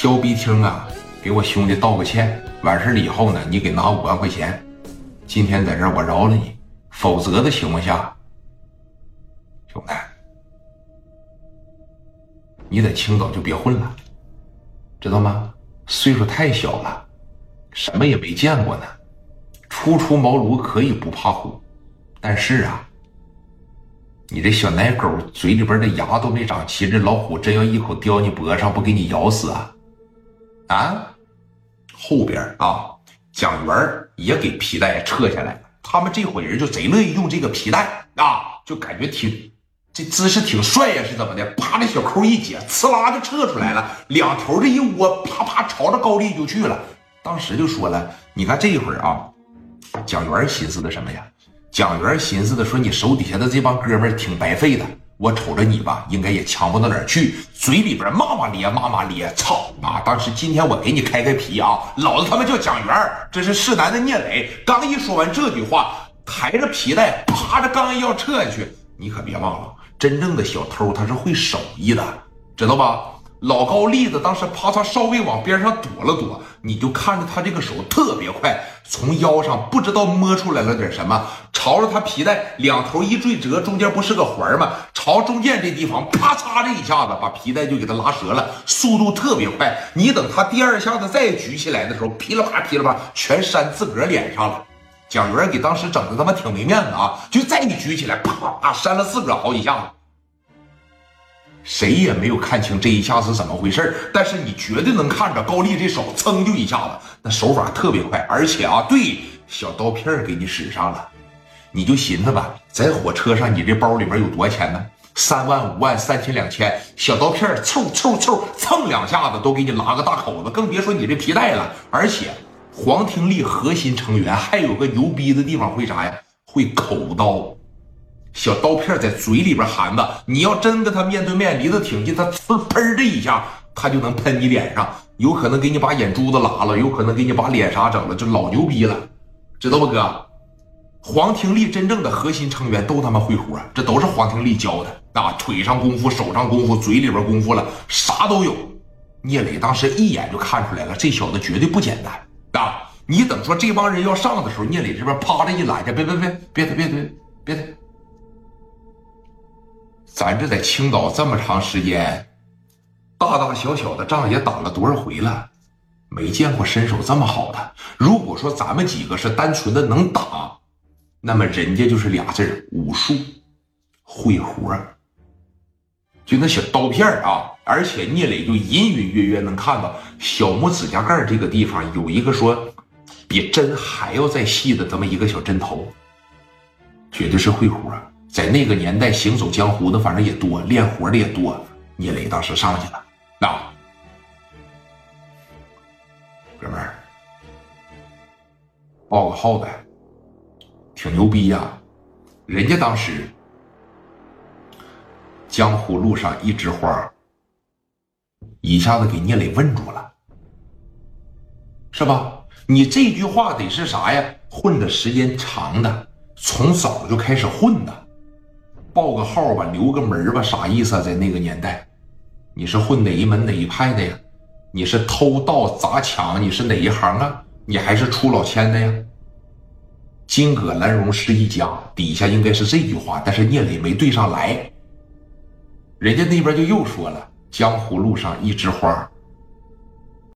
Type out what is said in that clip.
肖逼厅啊，给我兄弟道个歉。完事了以后呢，你给拿五万块钱。今天在这儿我饶了你，否则的情况下，兄弟，你在青岛就别混了，知道吗？岁数太小了，什么也没见过呢。初出茅庐可以不怕虎，但是啊，你这小奶狗嘴里边的牙都没长齐，这老虎真要一口叼你脖上，不给你咬死啊？啊？后边啊，蒋元也给皮带撤下来了。他们这伙人就贼乐意用这个皮带啊，就感觉挺这姿势挺帅呀，是怎么的？啪，这小扣一解，呲啦就撤出来了，两头这一窝，啪啪朝着高丽就去了。当时就说了，你看这一会儿啊。蒋元寻思的什么呀？蒋元寻思的说：“你手底下的这帮哥们挺白费的，我瞅着你吧，应该也强不到哪儿去。”嘴里边骂骂咧，骂骂咧，操啊！当时今天我给你开开皮啊，老子他妈叫蒋元，这是市南的聂磊。刚一说完这句话，抬着皮带，啪着刚要撤下去，你可别忘了，真正的小偷他是会手艺的，知道吧？老高栗子当时啪嚓稍微往边上躲了躲，你就看着他这个手特别快，从腰上不知道摸出来了点什么，朝着他皮带两头一坠折，中间不是个环吗？朝中间这地方啪嚓这一下子把皮带就给他拉折了，速度特别快。你等他第二下子再举起来的时候，噼里啪噼里啪全扇自个儿脸上了。蒋元给当时整的他妈挺没面子啊，就再一举起来，啪扇了自个儿好几下子。谁也没有看清这一下是怎么回事但是你绝对能看着高丽这手噌就一下子，那手法特别快，而且啊，对，小刀片给你使上了，你就寻思吧，在火车上你这包里边有多少钱呢？三万、五万、三千、两千，小刀片凑凑凑蹭两下子都给你拉个大口子，更别说你这皮带了。而且黄廷利核心成员还有个牛逼的地方，会啥呀？会口刀。小刀片在嘴里边含着，你要真跟他面对面离得挺近，他呲喷的一下，他就能喷你脸上，有可能给你把眼珠子拉了，有可能给你把脸啥整了，就老牛逼了，知道不哥？黄廷利真正的核心成员都他妈会活，这都是黄廷利教的啊，腿上功夫，手上功夫，嘴里边功夫了，啥都有。聂磊当时一眼就看出来了，这小子绝对不简单啊！你等说这帮人要上的时候，聂磊这边啪的一拦下，别别别别别别别别。咱这在青岛这么长时间，大大小小的仗也打了多少回了，没见过身手这么好的。如果说咱们几个是单纯的能打，那么人家就是俩字武术会活就那小刀片啊，而且聂磊就隐隐约约能看到小拇指甲盖这个地方有一个说比针还要再细的这么一个小针头，绝对是会活在那个年代，行走江湖的反正也多，练活的也多。聂磊当时上去了，啊，哥们儿，报个号呗，挺牛逼呀！人家当时江湖路上一枝花，一下子给聂磊问住了，是吧？你这句话得是啥呀？混的时间长的，从早就开始混的。报个号吧，留个门吧，啥意思啊？在那个年代，你是混哪一门哪一派的呀？你是偷盗砸抢？你是哪一行啊？你还是出老千的呀？金戈兰荣是一家，底下应该是这句话，但是聂磊没对上来。人家那边就又说了：“江湖路上一枝花，